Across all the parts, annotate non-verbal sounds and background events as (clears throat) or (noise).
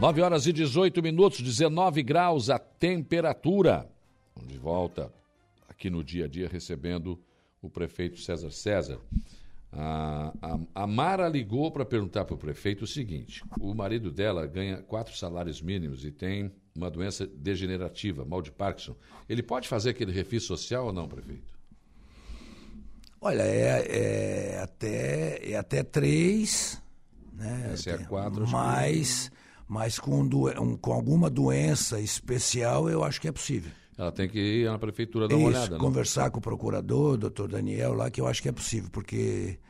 9 horas e 18 minutos, 19 graus a temperatura. De volta aqui no dia a dia recebendo o prefeito César César. A, a, a Mara ligou para perguntar para o prefeito o seguinte: o marido dela ganha quatro salários mínimos e tem uma doença degenerativa, mal de Parkinson. Ele pode fazer aquele refis social ou não, prefeito? Olha, é, é até, é até três, né? Essa é a quatro. Mas, mas com, um, com alguma doença especial, eu acho que é possível. Ela tem que ir na prefeitura dar uma Isso, olhada. né? conversar com o procurador, doutor Daniel, lá, que eu acho que é possível, porque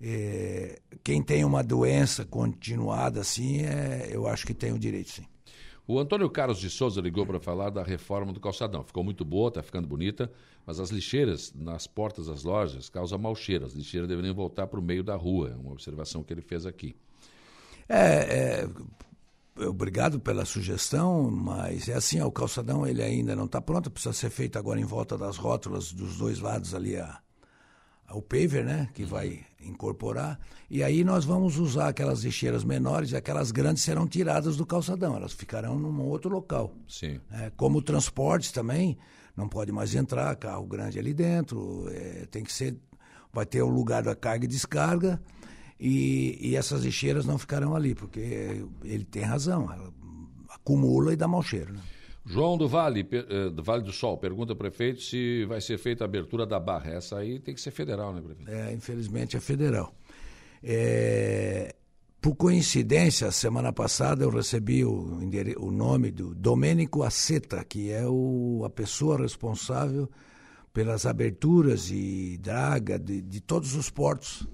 é, quem tem uma doença continuada assim, é, eu acho que tem o direito, sim. O Antônio Carlos de Souza ligou para falar da reforma do calçadão. Ficou muito boa, está ficando bonita, mas as lixeiras nas portas das lojas causam mau cheiro. As lixeiras deveriam voltar para o meio da rua. É uma observação que ele fez aqui. É, é, obrigado pela sugestão, mas é assim, o calçadão ele ainda não está pronto, precisa ser feito agora em volta das rótulas dos dois lados ali a, a- o paver, né, que vai incorporar, e aí nós vamos usar aquelas lixeiras menores e aquelas grandes serão tiradas do calçadão, elas ficarão num outro local. Sim. É, como o transporte também, não pode mais entrar carro grande ali dentro, é, tem que ser, vai ter o lugar da carga e descarga, e, e essas lixeiras não ficarão ali, porque ele tem razão, acumula e dá mau cheiro. Né? João do Vale, eh, do Vale do Sol, pergunta ao prefeito se vai ser feita a abertura da barra. Essa aí tem que ser federal, né, prefeito? É, infelizmente é federal. É, por coincidência, semana passada eu recebi o, o nome do Domênico Aceta, que é o, a pessoa responsável pelas aberturas e draga de, de todos os portos.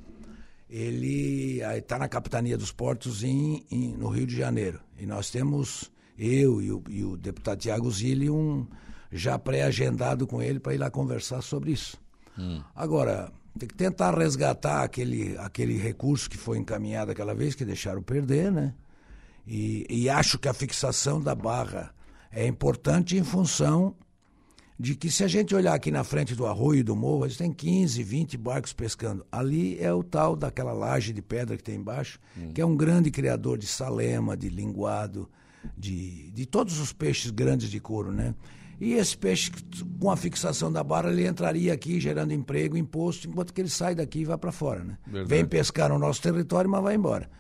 Ele está na capitania dos portos em, em- no Rio de Janeiro. E nós temos, eu e o, e o deputado Tiago Zilli, um já pré-agendado com ele para ir lá conversar sobre isso. Agora, tem que tentar resgatar aquele, aquele recurso que foi encaminhado aquela vez, que deixaram perder, né? E, e acho que a fixação da barra é importante em função de que se a gente olhar aqui na frente do arroio e do morro, a gente tem 15, 20 barcos pescando. Ali é o tal daquela laje de pedra que tem embaixo, que é um grande criador de salema, de linguado, de, de todos os peixes grandes de couro, né? E esse peixe, com a fixação da barra, ele entraria aqui gerando emprego, imposto, enquanto que ele sai daqui e vai para fora, né? Verdade. Vem pescar no nosso território, mas vai embora.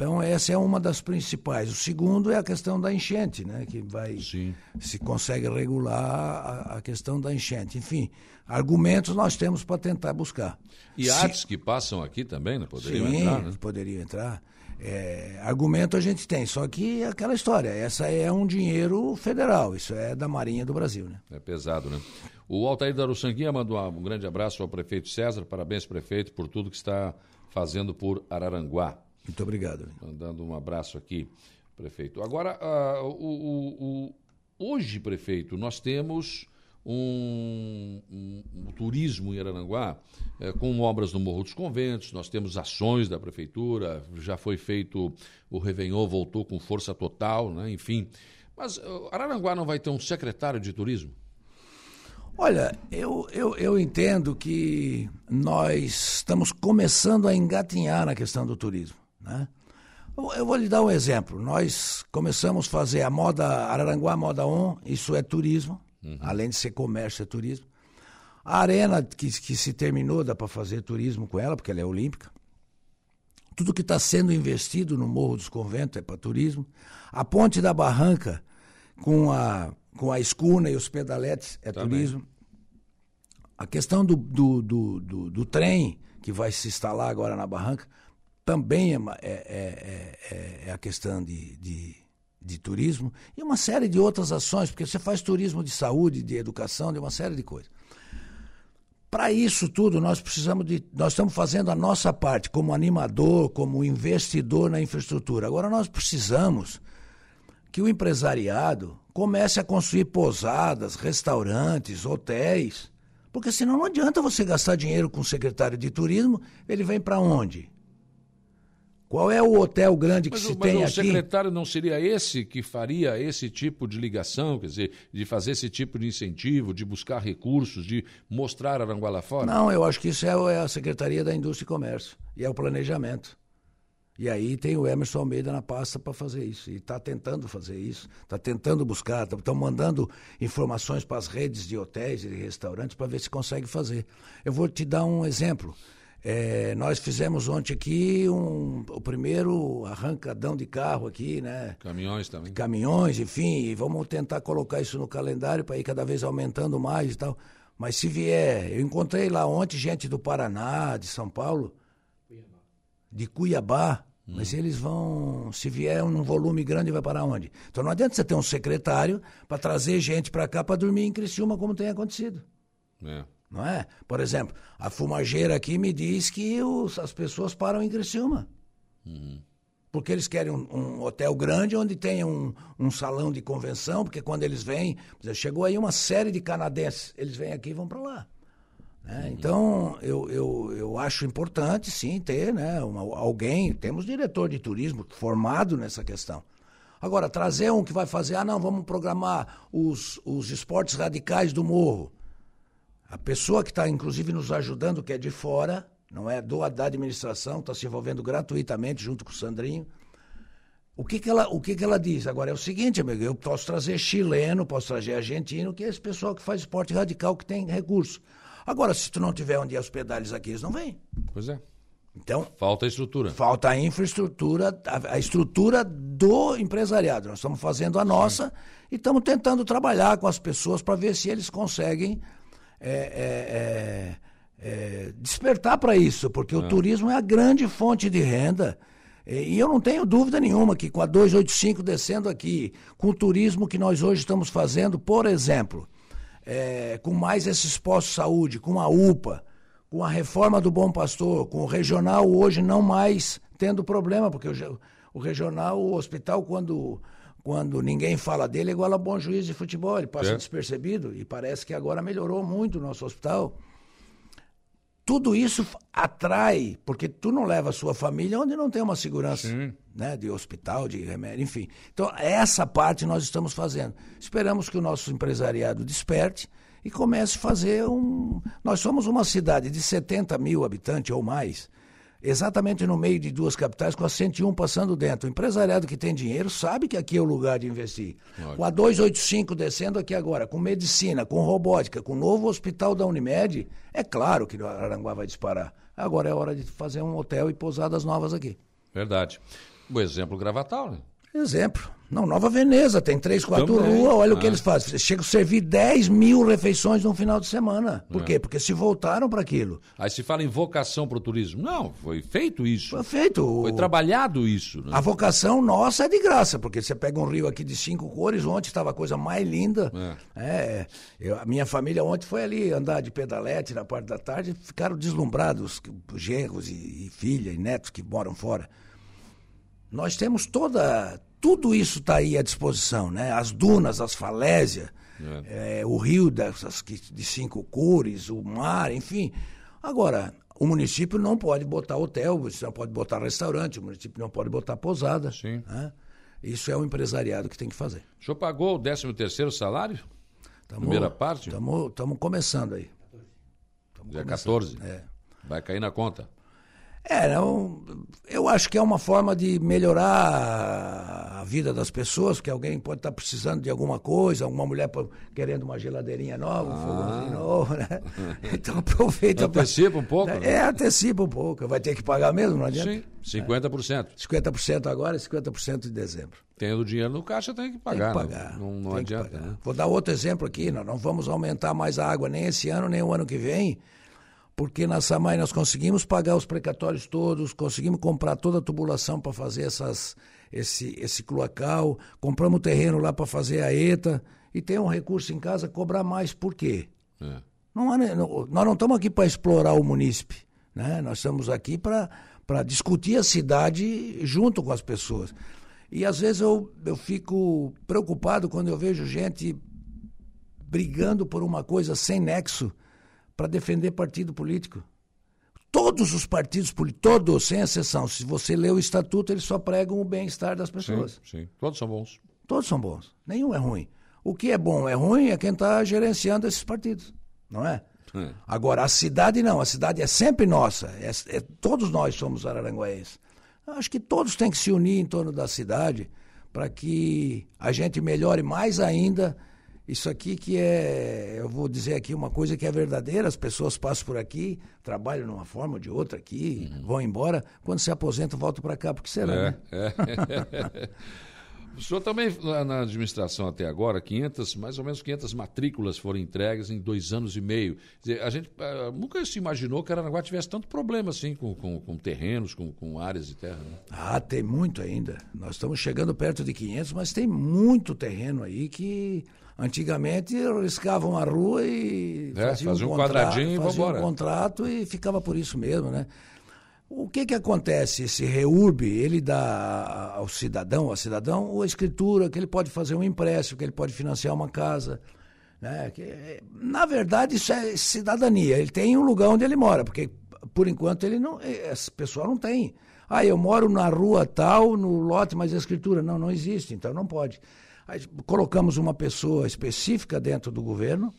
Então, essa é uma das principais. O segundo é a questão da enchente, né? Que vai Sim. se consegue regular a, a questão da enchente. Enfim, argumentos nós temos para tentar buscar. E Se- artes que passam aqui também, né? Poderiam Sim, entrar, né? poderiam entrar. É, argumento a gente tem, só que é aquela história, essa é um dinheiro federal, isso é da Marinha do Brasil, né? É pesado, né? O Altair da Uruçanguinha mandou um grande abraço ao prefeito César. Parabéns, prefeito, por tudo que está fazendo por Araranguá. Muito obrigado. Mandando um abraço aqui, prefeito. Agora, ah, o, o- o- hoje, prefeito, nós temos um, um- um turismo em Araranguá eh, com obras no Morro dos Conventos, nós temos ações da prefeitura, já foi feito, o Réveillon voltou com força total, né? enfim. Mas ah, Araranguá não vai ter um secretário de turismo? Olha, eu, eu, eu entendo que nós estamos começando a engatinhar na questão do turismo. Né? Eu, vou lhe dar um exemplo. Nós começamos a fazer a moda Araranguá Moda On, isso é turismo, além de ser comércio, é turismo. A arena que, que se terminou, dá para fazer turismo com ela, porque ela é olímpica. Tudo que está sendo investido no Morro dos Conventos é para turismo. A Ponte da Barranca, com a, com a escuna e os pedaletes, é Também. turismo. A questão do, do, do, do, do trem, que vai se instalar agora na Barranca, também é, ma- é, é, é, é a questão de, de, de turismo. E uma série de outras ações, porque você faz turismo de saúde, de educação, de uma série de coisas. Para isso tudo, nós precisamos de. Nós estamos fazendo a nossa parte como animador, como investidor na infraestrutura. Agora nós precisamos que o empresariado comece a construir pousadas, restaurantes, hotéis. Porque senão não adianta você gastar dinheiro com o secretário de turismo, ele vem para onde? Qual é o hotel grande que Mas, se o- mas tem o aqui? secretário não seria esse que faria esse tipo de ligação, quer dizer, de fazer esse tipo de incentivo, de buscar recursos, de mostrar Aranguá lá fora? Não, eu acho que isso é o- é a Secretaria da Indústria e Comércio e é o planejamento. E aí tem o Emerson Almeida na pasta para fazer isso. E está tentando fazer isso, está tentando buscar, estão tá, mandando informações para as redes de hotéis e de restaurantes para ver se consegue fazer. Eu vou te dar um exemplo. É, nós fizemos ontem aqui um, o primeiro arrancadão de carro aqui, né? Caminhões também. Caminhões, enfim, e vamos tentar colocar isso no calendário para ir cada vez aumentando mais e tal. Mas se vier, eu encontrei lá ontem gente do Paraná, de São Paulo, Cuiabá. de Cuiabá, hum. mas eles vão, se vier um volume grande, vai para onde? Então não adianta você ter um secretário para trazer gente para cá para dormir em Criciúma, como tem acontecido. É não é? Por exemplo, a fumageira aqui me diz que os, as pessoas param em Criciúma. Uhum. Porque eles querem um, um, hotel grande onde tenha um, um, salão de convenção, porque quando eles vêm, chegou aí uma série de canadenses, eles vêm aqui e vão para lá. Né? Uhum. Então, eu, eu, eu acho importante, sim, ter né, uma, alguém, temos diretor de turismo formado nessa questão. Agora, trazer um que vai fazer, ah, não, vamos programar os, os esportes radicais do morro. A pessoa que está, inclusive, nos ajudando, que é de fora, não é do da administração, está se envolvendo gratuitamente junto com o Sandrinho. O que, que, ela, o que, que ela diz? Agora é o seguinte, amigo, eu posso trazer chileno, posso trazer argentino, que é esse pessoal que faz esporte radical, que tem recurso. Agora, se tu não tiver onde hospedar eles aqui, eles não vêm. Pois é. Então, falta a estrutura. Falta a infraestrutura, a, a estrutura do empresariado. Nós estamos fazendo a nossa Sim. e estamos tentando trabalhar com as pessoas para ver se eles conseguem é, é, é, é, despertar para isso, porque o é. turismo é a grande fonte de renda. E eu não tenho dúvida nenhuma que com a 285 descendo aqui, com o turismo que nós hoje estamos fazendo, por exemplo, é, com mais esses postos de saúde, com a UPA, com a reforma do Bom Pastor, com o regional hoje não mais tendo problema, porque o, o regional, o hospital, quando quando ninguém fala dele, é igual a bom juiz de futebol, ele passa é. despercebido e parece que agora melhorou muito o nosso hospital. Tudo isso atrai, porque tu não leva a sua família onde não tem uma segurança né, de hospital, de remédio, enfim. Então, essa parte nós estamos fazendo. Esperamos que o nosso empresariado desperte e comece a fazer um. Nós somos uma cidade de 70 mil habitantes ou mais exatamente no meio de duas capitais, com a 101 passando dentro. O empresariado que tem dinheiro sabe que aqui é o lugar de investir. Ótimo. Com a 285 descendo aqui agora, com medicina, com robótica, com o novo hospital da Unimed, é claro que Aranguá vai disparar. Agora é hora de fazer um hotel e pousadas novas aqui. Verdade. O exemplo Gravatal, né? Exemplo. Não, Nova Veneza, tem três, quatro ruas, olha ah. o que ah. eles fazem. Chegam a servir 10 mil refeições no final de semana. Por é. quê? Porque se voltaram para aquilo. Aí se fala em vocação para o turismo. Não, foi feito isso. Foi feito. Foi trabalhado isso. Né? A vocação nossa é de graça, porque você pega um rio aqui de cinco cores, ontem estava a coisa mais linda. É. é eu, a minha família ontem foi ali andar de pedalete na parte da tarde, ficaram deslumbrados, genros e, e filha e netos que moram fora. Nós temos toda tudo isso está aí à disposição, né? As dunas, as falésias, é. É, o rio dessas, de cinco cores, o mar, enfim. Agora, o município não pode botar hotel, o município não pode botar restaurante, o município não pode botar posada. Sim. Né? Isso é o empresariado que tem que fazer. O senhor pagou o 13 terceiro salário? Tamo, Primeira parte? Estamos começando aí. Tamo Dia 14? É. Vai cair na conta. É, não, eu acho que é uma forma de melhorar a vida das pessoas, porque alguém pode estar precisando de alguma coisa, alguma mulher querendo uma geladeirinha nova, um ah. fogãozinho novo, né? (laughs) Então aproveita. Antecipa um pouco? É, né? antecipa um pouco. Vai ter que pagar mesmo, não adianta? Sim, 50%. É. 50% agora e 50% em dezembro. Tendo dinheiro no caixa, tem que pagar. Tem que pagar. Não, não adianta. Né? Vou dar outro exemplo aqui. Nós não vamos aumentar mais a água nem esse ano, nem o ano que vem porque na SAMAI nós conseguimos pagar os precatórios todos, conseguimos comprar toda a tubulação para fazer essas, esse, esse cloacal, compramos o terreno lá para fazer a ETA, e tem um recurso em casa cobrar mais, por quê? É. Não, não, nós não estamos aqui para explorar o munícipe, né? nós estamos aqui para discutir a cidade junto com as pessoas. E às vezes eu, eu fico preocupado quando eu vejo gente brigando por uma coisa sem nexo para defender partido político. Todos os partidos políticos, todos, sem exceção, se você lê o estatuto, eles só pregam o bem-estar das pessoas. Sim, sim, todos são bons. Todos são bons, nenhum é ruim. O que é bom é ruim é quem está gerenciando esses partidos, não é? é? Agora, a cidade não, a cidade é sempre nossa, é, é, todos nós somos araranguaenses. Acho que todos têm que se unir em torno da cidade para que a gente melhore mais ainda isso aqui que é, eu vou dizer aqui uma coisa que é verdadeira, as pessoas passam por aqui, trabalham de uma forma ou de outra aqui, uhum. vão embora, quando se aposentam voltam para cá, porque será, é, né? É. (laughs) O senhor também, na administração até agora, 500, mais ou menos 500 matrículas foram entregues em dois anos e meio. Dizer, a gente uh, nunca se imaginou que Aranaguá tivesse tanto problema assim com, com, com terrenos, com, com, áreas de terra. Né? Ah, tem muito ainda. Nós estamos chegando perto de 500, mas tem muito terreno aí que antigamente riscavam a rua e é, faziam, um, um quadradinho faziam e um contrato e ficava por isso mesmo, né? O que que acontece? Esse REURB, ele dá ao cidadão, ao cidadão, a escritura, que ele pode fazer um empréstimo, que ele pode financiar uma casa. Né? Que, na verdade, isso é cidadania. Ele tem um lugar onde ele mora, porque por enquanto ele não, esse pessoal não tem. Ah, eu moro na rua tal, no lote, mas a escritura não, não existe, então não pode. Aí, colocamos uma pessoa específica dentro do governo,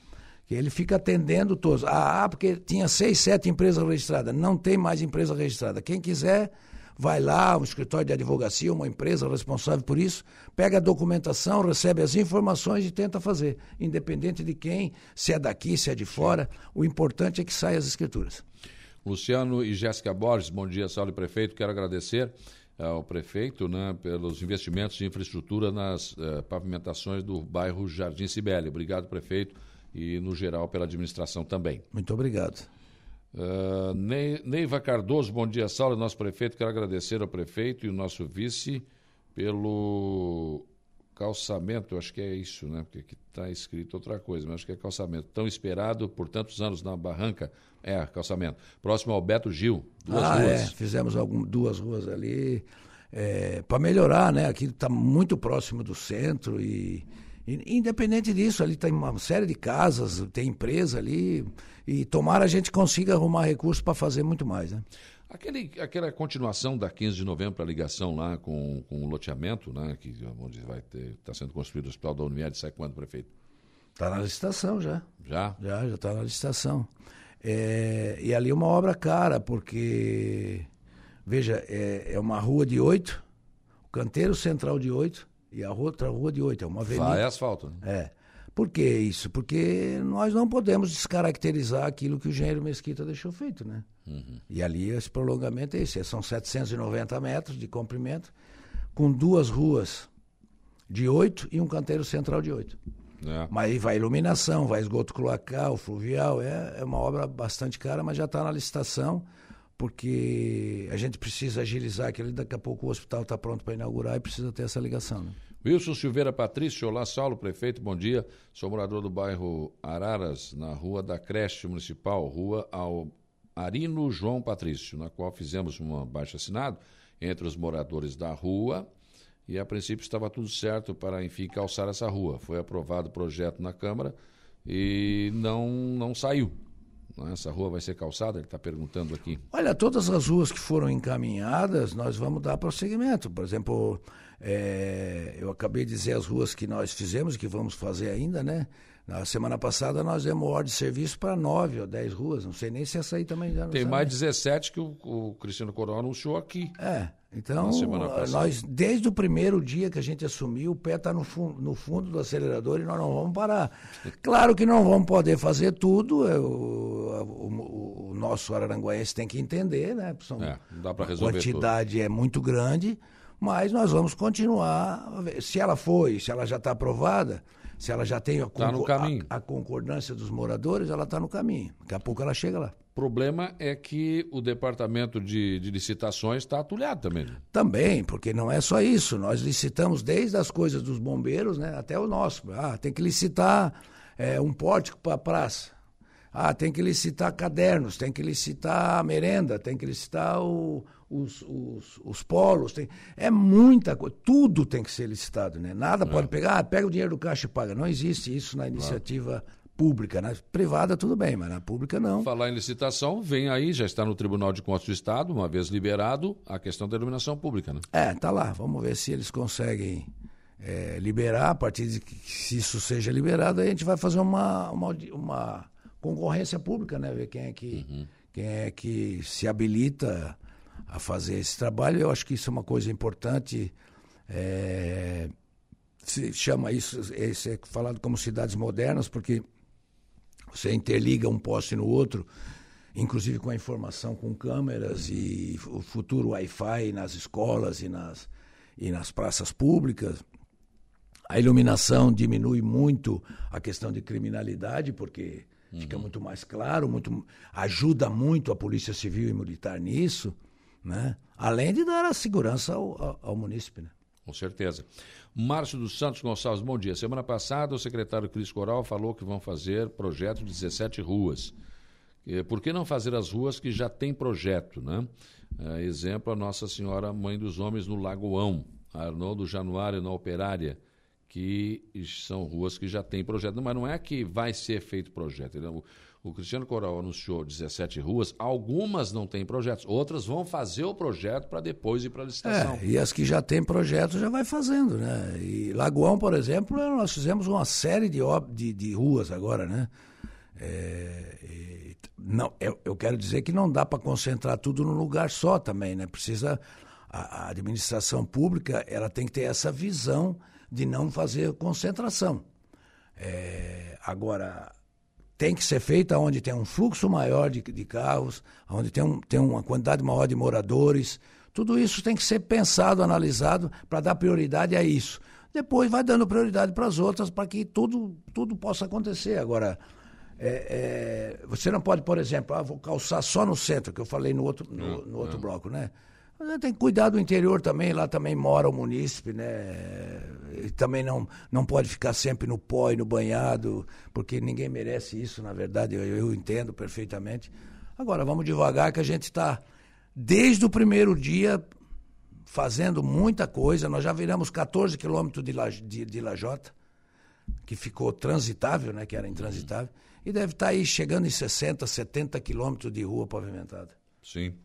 ele fica atendendo todos. Ah, porque tinha seis, sete empresas registradas. Não tem mais empresa registrada. Quem quiser, vai lá, um escritório de advocacia, uma empresa responsável por isso, pega a documentação, recebe as informações e tenta fazer. Independente de quem, se é daqui, se é de fora, o importante é que saiam as escrituras. Luciano e Jéssica Borges, bom dia, Saulo Prefeito. Quero agradecer ao prefeito né, pelos investimentos de infraestrutura nas eh, pavimentações do bairro Jardim Sibeli. Obrigado, prefeito e, no geral, pela administração também. Muito obrigado. Uh, Neiva Cardoso, bom dia, Saulo, nosso prefeito. Quero agradecer ao prefeito e o nosso vice pelo calçamento, acho que é isso, né? Porque aqui está escrito outra coisa, mas acho que é calçamento. Tão esperado por tantos anos na Barranca. É, calçamento. Próximo ao Beto Gil, duas ah, ruas. É. Fizemos algum, duas ruas ali é, para melhorar, né? Aqui está muito próximo do centro e Independente disso, ali tem uma série de casas, tem empresa ali, e tomara a gente consiga arrumar recursos para fazer muito mais. Né? Aquele, aquela continuação da 15 de novembro para a ligação lá com, com o loteamento, né, que, onde vai está sendo construído o Hospital da Unimed, sai quando, prefeito? Está na licitação já. Já? Já, já está na licitação. É, e ali é uma obra cara, porque, veja, é, é uma rua de oito, o canteiro central de oito, e a outra rua de oito, é uma avenida. Vai asfalto. Né? É. Por que isso? Porque nós não podemos descaracterizar aquilo que o engenheiro Mesquita deixou feito, né? Uhum. E ali esse prolongamento é esse, são 790 metros de comprimento, com duas ruas de oito e um canteiro central de oito. É. Mas aí vai iluminação, vai esgoto cloacal, fluvial, é, é uma obra bastante cara, mas já está na licitação porque a gente precisa agilizar aquilo. Daqui a pouco o hospital está pronto para inaugurar e precisa ter essa ligação. Né? Wilson Silveira Patrício, olá Saulo, prefeito, bom dia. Sou morador do bairro Araras, na rua da creche municipal, rua ao Arino João Patrício, na qual fizemos um baixo assinado entre os moradores da rua e a princípio estava tudo certo para, enfim, calçar essa rua. Foi aprovado o projeto na Câmara e não, não saiu. É? Essa rua vai ser calçada? Ele está perguntando aqui. Olha, todas as ruas que foram encaminhadas, nós vamos dar prosseguimento. Por exemplo, é, eu acabei de dizer as ruas que nós fizemos, que vamos fazer ainda, né? Na semana passada nós demos ordem de serviço para nove ou dez ruas, não sei nem se essa aí também já não Tem mais 17 que o, o Cristiano Coronel anunciou aqui. É, então nós, desde o primeiro dia que a gente assumiu, o pé está no, fundo, no fundo do acelerador e nós não vamos parar. (laughs) Claro que não vamos poder fazer tudo, é, o, o, o nosso araranguaense tem que entender, né? São, é, dá para resolver A quantidade tudo. é muito grande, mas nós vamos continuar. Se ela foi, se ela já está aprovada se ela já tem a, tá a, a concordância dos moradores, ela está no caminho. Daqui a pouco ela chega lá. O problema é que o departamento de, de licitações está atulhado também. Né? Também, porque não é só isso. Nós licitamos desde as coisas dos bombeiros né, até o nosso. Ah, tem que licitar é, um pórtico para a praça. Ah, tem que licitar cadernos, tem que licitar merenda, tem que licitar o, os, os, os polos, tem, é muita coisa, tudo tem que ser licitado, né? Nada é. pode pegar, ah, pega o dinheiro do caixa e paga. Não existe isso na iniciativa claro. Pública, né? Privada tudo bem, mas na pública não. Falar em licitação, vem aí, já está no Tribunal de Contas do Estado, uma vez liberado, a questão da iluminação pública, né? É, tá lá, vamos ver se eles conseguem é, liberar, a partir de que se isso seja liberado, aí a gente vai fazer uma, uma, uma concorrência pública, né? Ver quem é que, uhum. quem é que se habilita a fazer esse trabalho. Eu acho que isso é uma coisa importante. É, se chama isso, isso é falado como cidades modernas, porque você interliga um poste no outro, inclusive com a informação com câmeras e o futuro Wi-Fi nas escolas e nas, e nas praças públicas. A iluminação diminui muito a questão de criminalidade, porque uhum. fica muito mais claro, muito, ajuda muito a Polícia Civil e Militar nisso, né? além de dar a segurança ao, ao, ao munícipe. Né? Com certeza. Márcio dos Santos Gonçalves, bom dia. Semana passada, o secretário Cris Coral falou que vão fazer projeto de 17 ruas. Por que não fazer as ruas que já têm projeto, né? É, exemplo, a Nossa Senhora Mãe dos Homens no Lagoão, Arnoldo Januário na Operária, que são ruas que já têm projeto. Mas não é que vai ser feito projeto. O Cristiano Coral anunciou 17 ruas, algumas não têm projetos, outras vão fazer o projeto para depois ir para a licitação. É, e as que já têm projeto já vai fazendo, né? E Lagoão, por exemplo, nós fizemos uma série de, de, de ruas agora, né? É, não, eu, eu, quero dizer que não dá para concentrar tudo num lugar só também, né? Precisa a, a administração pública ela tem que ter essa visão de não fazer concentração. É, agora tem que ser feita onde tem um fluxo maior de, de carros, onde tem, um, tem uma quantidade maior de moradores. Tudo isso tem que ser pensado, analisado, para dar prioridade a isso. Depois vai dando prioridade para as outras, para que tudo, tudo possa acontecer. Agora, é, é, você não pode, por exemplo, ah, vou calçar só no centro, que eu falei no outro, no, no outro bloco, né? Mas tem que cuidar do interior também, lá também mora o munícipe, né? E também não, não pode ficar sempre no pó e no banhado, porque ninguém merece isso, na verdade, eu, eu entendo perfeitamente. Agora, vamos devagar que a gente está, desde o primeiro dia, fazendo muita coisa. Nós já viramos 14 quilômetros de, de, de Lajota, que ficou transitável, né? Que era intransitável, e deve estar tá aí chegando em 60, 70 quilômetros de rua pavimentada. Sim.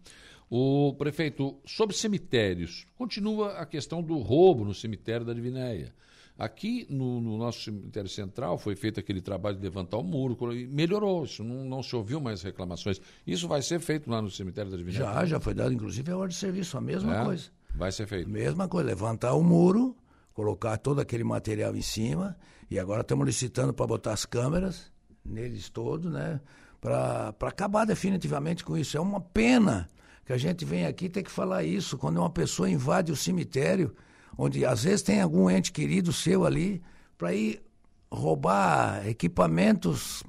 O prefeito, sobre cemitérios, continua a questão do roubo no cemitério da Divinéia. Aqui no, no, nosso cemitério central foi feito aquele trabalho de levantar o muro, e melhorou, isso não, não, se ouviu mais reclamações. Isso vai ser feito lá no cemitério da Divinéia? Já, já foi dado, inclusive, a ordem de serviço, a mesma é, coisa. Vai ser feito. Mesma coisa, levantar o muro, colocar todo aquele material em cima, e agora estamos licitando para botar as câmeras neles todos, né? Para acabar definitivamente com isso. É uma pena que a gente vem aqui tem que falar isso. Quando uma pessoa invade o cemitério, onde às vezes tem algum ente querido seu ali, para ir roubar equipamentos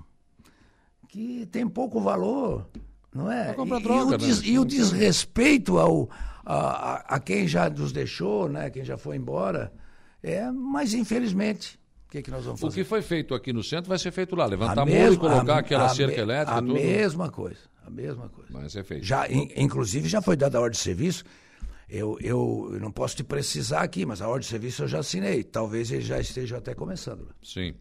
que tem pouco valor, não é? E, droga, o des, né? e, o desrespeito ao, a, a, quem já nos deixou, né? quem já foi embora, é, mas infelizmente. O que, que nós vamos fazer? O que foi feito aqui no centro vai ser feito lá. Levantar a muro e colocar a, aquela cerca elétrica. A tudo. mesma coisa. A mesma coisa. Vai ser feito. Já, in, inclusive, já foi dada a ordem de serviço. Eu, eu, eu, não posso te precisar aqui, mas a ordem de serviço eu já assinei. Talvez ele já esteja até começando. Sim.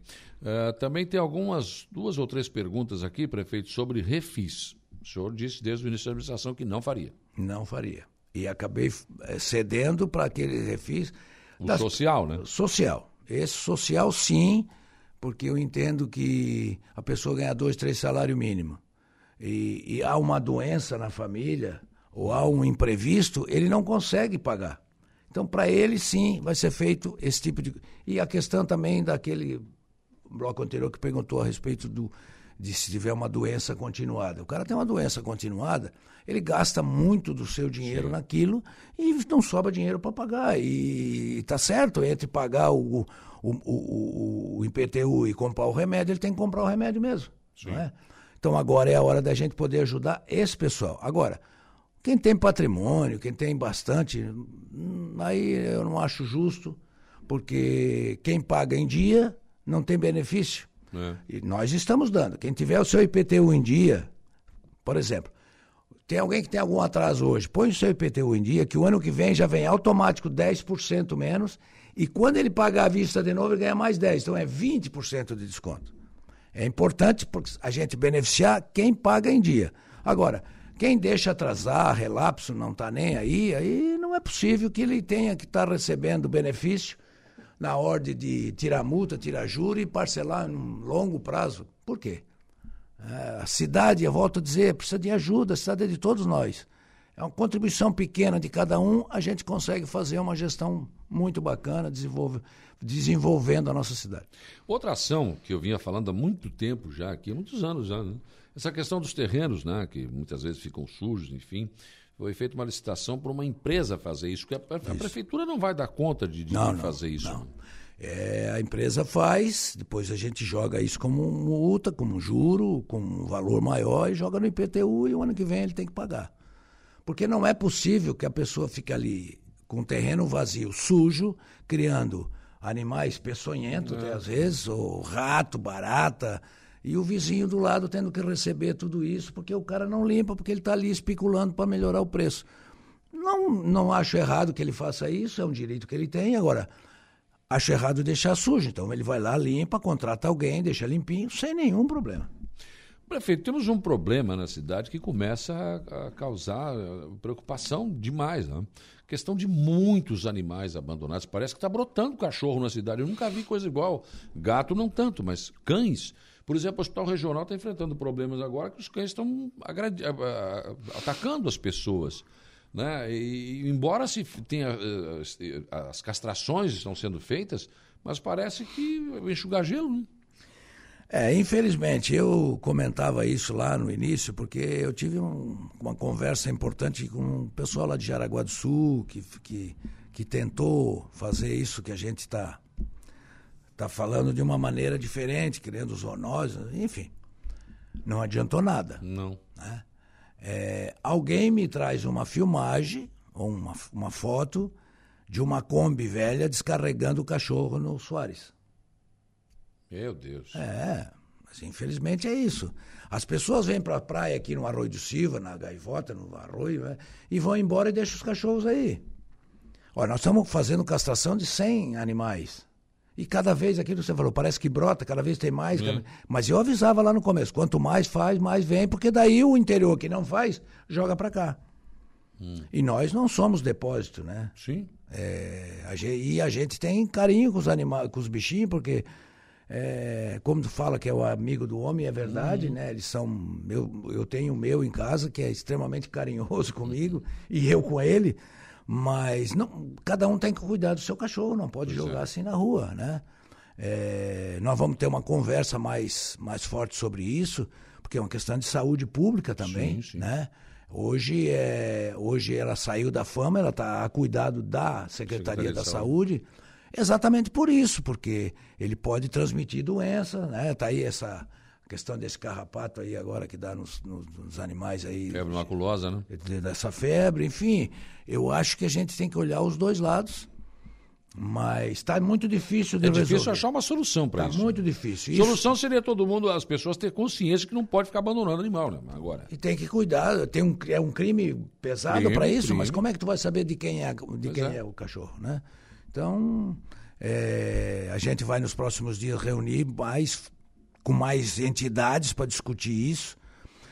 Uh, também tem algumas, duas ou três perguntas aqui, prefeito, sobre refis. O senhor disse desde o início da administração que não faria. Não faria. E acabei eh, cedendo para aquele refis. O das, social, né? Social. Esse social, sim, porque eu entendo que a pessoa ganha dois, três salários mínimos e, e há uma doença na família ou há um imprevisto, ele não consegue pagar. Então, para ele, sim, vai ser feito esse tipo de. E a questão também daquele bloco anterior que perguntou a respeito do, de se tiver uma doença continuada. O cara tem uma doença continuada, ele gasta muito do seu dinheiro Sim. naquilo e não sobra dinheiro para pagar. E está certo, entre pagar o, o, o, o, IPTU e comprar o remédio, ele tem que comprar o remédio mesmo. É? Então agora é a hora da gente poder ajudar esse pessoal. Agora, quem tem patrimônio, quem tem bastante, hum, aí eu não acho justo, porque quem paga em dia não tem benefício. É. E nós estamos dando. Quem tiver o seu IPTU em dia, por exemplo, tem alguém que tem algum atraso hoje, põe o seu IPTU em dia, que o ano que vem já vem automático 10% menos, e quando ele pagar a vista de novo, ele ganha mais 10%. Então é 20% de desconto. É importante porque a gente beneficiar quem paga em dia. Agora, quem deixa atrasar, relapso, não está nem aí, aí não é possível que ele tenha que estar tá recebendo benefício na ordem de tirar multa, tirar juro e parcelar num longo prazo. Por quê? É, a cidade, eu volto a dizer, precisa de ajuda, a cidade é de todos nós. é uma contribuição pequena de cada um, a gente consegue fazer uma gestão muito bacana, desenvolve, desenvolvendo a nossa cidade. Outra ação que eu vinha falando há muito tempo já aqui, muitos anos já, né? essa questão dos terrenos, né? que muitas vezes ficam sujos, enfim. Foi feita uma licitação para uma empresa fazer isso, porque a, a prefeitura não vai dar conta de, de não, fazer isso. Não. É, a empresa faz, depois a gente joga isso como multa, como juro, com um valor maior e joga no IPTU e o ano que vem ele tem que pagar. Porque não é possível que a pessoa fique ali com terreno vazio, sujo, criando animais peçonhentos, é. às vezes, ou rato, barata, e o vizinho do lado tendo que receber tudo isso porque o cara não limpa, porque ele está ali especulando para melhorar o preço. Não, não acho errado que ele faça isso, é um direito que ele tem. Agora, acho errado deixar sujo. Então ele vai lá, limpa, contrata alguém, deixa limpinho, sem nenhum problema. Prefeito, temos um problema na cidade que começa a, a causar eh, preocupação demais. Né? Questão de muitos animais abandonados. Parece que está brotando cachorro na cidade. Eu nunca vi coisa igual. Gato não tanto, mas cães. Por exemplo, o Hospital Regional está enfrentando problemas agora que os cães estão atacando as pessoas. Né? E, embora se tenha eh, as castrações estão sendo feitas, mas parece que enxugar gelo. Né? É, infelizmente, eu comentava isso lá no início, porque eu tive um, uma conversa importante com o pessoal lá de Jaraguá do Sul, que, que, que tentou fazer isso que a gente está tá falando de uma maneira diferente, criando zoonoses, enfim. Não adiantou nada. Não. Né? É, alguém me traz uma filmagem, ou uma, uma foto, de uma Kombi velha descarregando o cachorro no Soares. Meu Deus. É, mas infelizmente é isso. As pessoas vêm para a praia aqui no Arroio do Silva, na Gaivota, no Arroio, né, e vão embora e deixam os cachorros aí. Olha, nós estamos fazendo castração de 100 animais. E cada vez aquilo que você falou, parece que brota, cada vez tem mais. Cada... Mas eu avisava lá no começo: quanto mais faz, mais vem, porque daí o interior que não faz, joga para cá. Hum. E nós não somos depósito, né? Sim. É, a gente, e a gente tem carinho com os animais, com os bichinhos, porque é, como tu fala que é o amigo do homem, é verdade, uhum. né? Eles são. Eu, eu tenho o meu em casa, que é extremamente carinhoso (laughs) comigo, e eu com ele, mas não, cada um tem que cuidar do seu cachorro, não pode pois jogar é. assim na rua, né? É, nós vamos ter uma conversa mais, mais forte sobre isso, porque é uma questão de saúde pública também, sim, sim. né? Hoje, é, hoje ela saiu da fama, ela está a cuidado da Secretaria, Secretaria da Saúde. Saúde Exatamente por isso, porque ele pode transmitir doença, né? Tá aí essa questão desse carrapato aí agora que dá nos, nos, nos animais aí. Febre maculosa, né? Dessa febre, enfim. Eu acho que a gente tem que olhar os dois lados. Mas está muito difícil de é resolver. É difícil achar uma solução para tá isso. Está muito difícil. Isso... Solução seria todo mundo, as pessoas ter consciência que não pode ficar abandonando animal, né? Agora. E tem que cuidar. Tem um, é um crime pesado para isso, crime. mas como é que tu vai saber de quem é, de quem é. é o cachorro, né? Então, é, a gente vai nos próximos dias reunir mais, com mais entidades para discutir isso.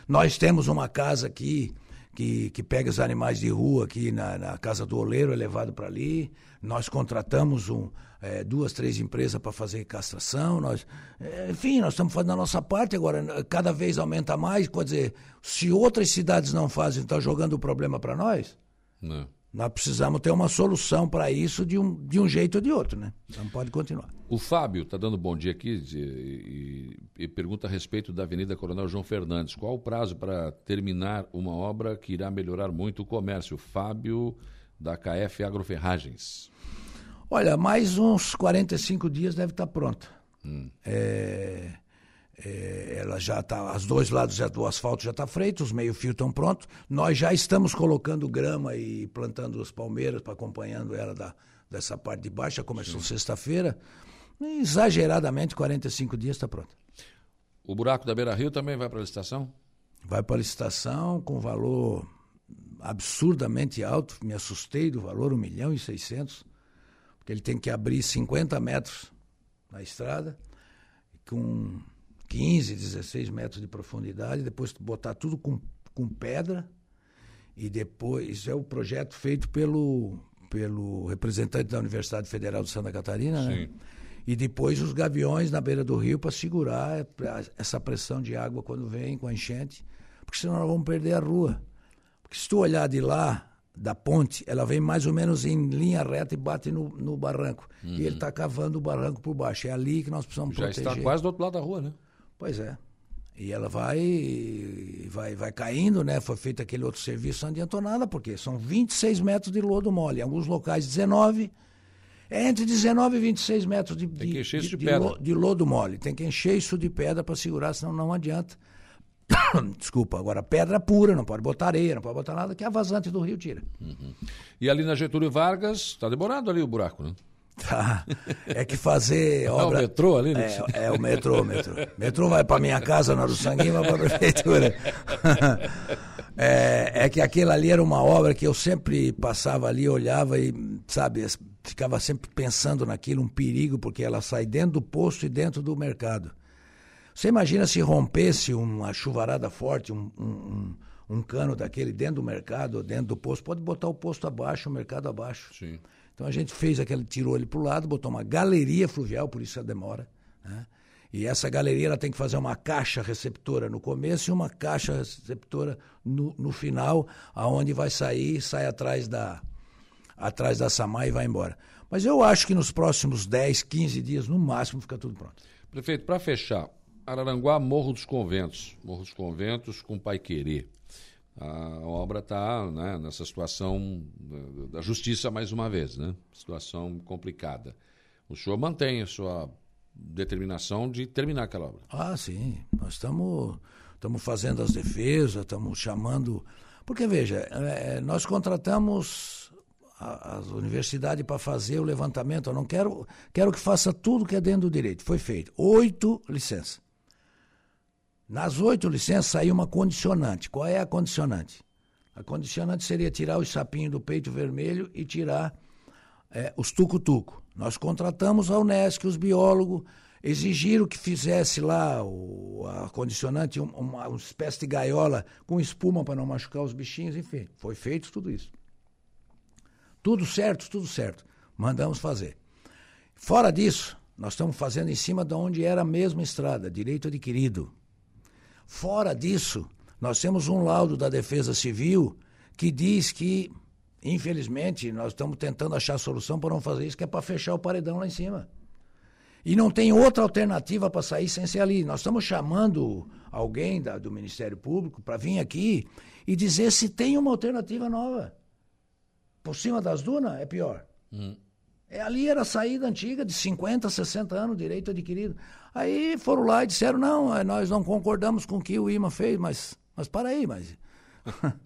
Nós temos uma casa aqui que, que pega os animais de rua aqui na, na Casa do Oleiro, é levado para ali. Nós contratamos um, é, duas, três empresas para fazer castração. Nós, é, enfim, nós estamos fazendo a nossa parte agora. Cada vez aumenta mais. Quer dizer, se outras cidades não fazem, está jogando o problema para nós? Não. Nós precisamos ter uma solução para isso de um, de um jeito ou de outro, né? Não pode continuar. O Fábio está dando bom dia aqui e, e, e, pergunta a respeito da Avenida Coronel João Fernandes. Qual o prazo para terminar uma obra que irá melhorar muito o comércio? Fábio, da KF Agroferragens. Olha, mais uns 45 dias deve estar tá pronta. Hum. É é, ela já está, os dois lados já, do asfalto já está feito, os meio-fio estão prontos. Nós já estamos colocando grama e plantando as palmeiras, para acompanhando ela da, dessa parte de baixo. Já começou sexta-feira. Exageradamente, 45 dias está pronto. O buraco da Beira Rio também vai para a licitação? Vai para a licitação com valor absurdamente alto. Me assustei do valor, 1 milhão e 600. Porque ele tem que abrir 50 metros na estrada com 15, 16 metros de profundidade, depois botar tudo com, com pedra e depois é o projeto feito pelo, pelo representante da Universidade Federal de Santa Catarina, né? Sim. né? E depois os gaviões na beira do rio para segurar essa pressão de água quando vem com a enchente, porque senão nós vamos perder a rua. Porque se tu olhar de lá, da ponte, ela vem mais ou menos em linha reta e bate no, no barranco. Uhum. E ele está cavando o barranco por baixo. É ali que nós precisamos Já proteger. Já está quase do outro lado da rua, né? Pois é. E ela vai, vai, vai caindo, né? Foi feito aquele outro serviço, não adiantou nada, porque são 26 metros de lodo mole. Em alguns locais, 19. É entre 19 e 26 metros de, de, de, de, de lodo mole. Tem que encher isso de pedra para segurar, senão não adianta. (coughs) Desculpa, agora pedra pura, não pode botar areia, não pode botar nada, que a vazante do rio tira. Uhum. E ali na Getúlio Vargas, está demorado ali o buraco, né? Tá. É que fazer obra. É o metrô ali, né? É, é o metrô, o metrô. Metrô vai para minha casa na Ruçanguinho, vai para a prefeitura. (laughs) É, é que aquilo ali era uma obra que eu sempre passava ali, olhava e, sabe, ficava sempre pensando naquilo, um perigo, porque ela sai dentro do posto e dentro do mercado. Você imagina se rompesse uma chuvarada forte, um, um, um, cano daquele dentro do mercado, dentro do posto, pode botar o posto abaixo, o mercado abaixo. Sim. Então a gente fez aquele, tirou ele para o lado, botou uma galeria fluvial, por isso a demora. Né? E essa galeria ela tem que fazer uma caixa receptora no começo e uma caixa receptora no, no final, aonde vai sair, sai atrás da, atrás da Samar e vai embora. Mas eu acho que nos próximos 10, 15 dias, no máximo, fica tudo pronto. Prefeito, para fechar, Araranguá, Morro dos Conventos. Morro dos Conventos com Pai Querer. A obra está né, nessa situação da justiça mais uma vez, né? Situação complicada. O senhor mantém a sua determinação de terminar aquela obra? Ah, sim. Nós estamos estamos fazendo as defesas, estamos chamando. Porque, veja, é, nós contratamos as universidades para fazer o levantamento. Eu não quero, quero que faça tudo que é dentro do direito. Foi feito. Oito licenças. Nas oito licenças saiu uma condicionante. Qual é a condicionante? A condicionante seria tirar os sapinhos do peito vermelho e tirar é, os tucutuco. Nós contratamos a Unesc, os biólogos, exigiram que fizesse lá o, a condicionante, uma, uma espécie de gaiola com espuma para não machucar os bichinhos, enfim. Foi feito tudo isso. Tudo certo, tudo certo. Mandamos fazer. Fora disso, nós estamos fazendo em cima de onde era a mesma estrada, direito adquirido. Fora disso, nós temos um laudo da Defesa Civil que diz que, infelizmente, nós estamos tentando achar solução para não fazer isso, que é para fechar o paredão lá em cima. E não tem outra alternativa para sair sem ser ali. Nós estamos chamando alguém da, do Ministério Público para vir aqui e dizer se tem uma alternativa nova. Por cima das dunas é pior. Hum. É, ali era a saída antiga de 50, 60 anos, direito adquirido. Aí foram lá e disseram, não, é, nós não concordamos com o que o IMA fez, mas, mas para aí, mas... (laughs)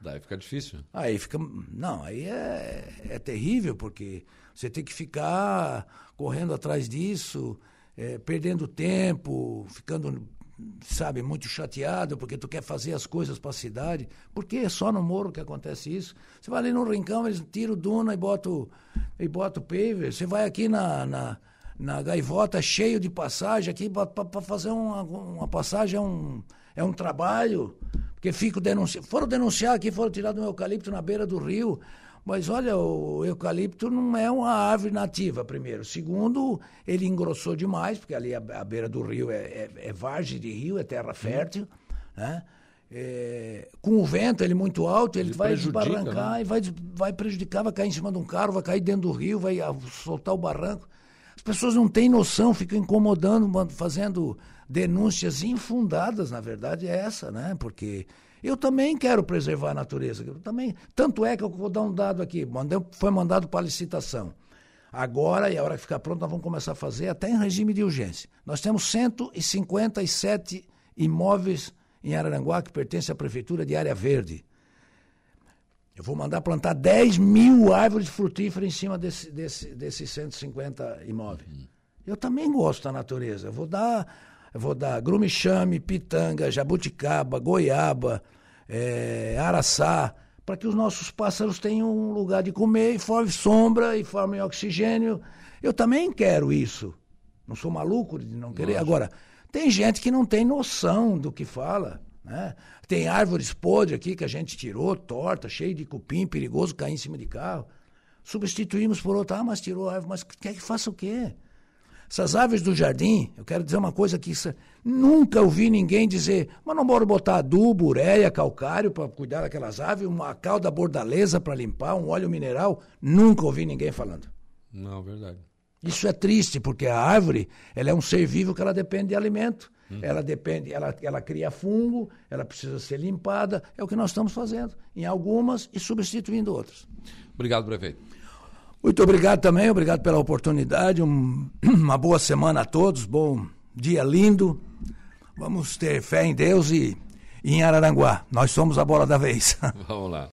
Daí fica difícil. Aí fica. Não, aí é, é terrível, porque você tem que ficar correndo atrás disso, é, perdendo tempo, ficando sabe, muito chateado porque tu quer fazer as coisas para a cidade, porque é só no morro que acontece isso. Você vai ali no rincão, eles tiram duna e botam e bota o paver. Você vai aqui na, na, na gaivota cheio de passagem aqui para fazer uma, uma passagem é um, é um trabalho, porque fico denunciando. Foram denunciar aqui, foram tirar do meu eucalipto na beira do rio. Mas olha, o eucalipto não é uma árvore nativa, primeiro. Segundo, ele engrossou demais, porque ali a, a beira do rio é, é, é, vargem de rio, é terra fértil. Né? É, com o vento, ele muito alto, ele, ele vai desbarrancar né? e vai, vai prejudicar, vai cair em cima de um carro, vai cair dentro do rio, vai soltar o barranco. As pessoas não têm noção, ficam incomodando, fazendo denúncias infundadas, na verdade, é essa, né? Porque eu também quero preservar a natureza. Eu também, tanto é que eu vou dar um dado aqui. Mandei, foi mandado para licitação. Agora, e a hora que ficar pronto, nós vamos começar a fazer até em regime de urgência. Nós temos 157 imóveis em Araranguá que pertencem à Prefeitura de Área Verde. Eu vou mandar plantar 10 mil árvores frutíferas em cima desse, desse, desses 150 imóveis. Eu também gosto da natureza. Eu vou dar eu vou dar grumichame, pitanga, jabuticaba, goiaba, é, araçá, para que os nossos pássaros tenham um lugar de comer e formem sombra e formem oxigênio. Eu também quero isso. Não sou maluco de não querer. Nossa. Agora, tem gente que não tem noção do que fala. Né? Tem árvores podres aqui que a gente tirou, torta, cheio de cupim, perigoso cair em cima de carro. Substituímos por outra, ah, mas tirou a árvore, mas quer que faça o quê? Essas aves do jardim, eu quero dizer uma coisa que isso, nunca ouvi ninguém dizer, mas não bora botar adubo, ureia, calcário para cuidar daquelas aves, uma calda bordaleza para limpar, um óleo mineral. Nunca ouvi ninguém falando. Não, verdade. Isso é triste, porque a árvore ela é um ser vivo que ela depende de alimento. Hum. Ela depende, ela, ela cria fungo, ela precisa ser limpada. É o que nós estamos fazendo em algumas e substituindo outras. Obrigado, prefeito. Muito obrigado também, obrigado pela oportunidade. Um, (clears throat) uma boa semana a todos, bom dia lindo. Vamos ter fé em Deus e, e em Araranguá. Nós somos a bola da vez. (laughs) Vamos lá.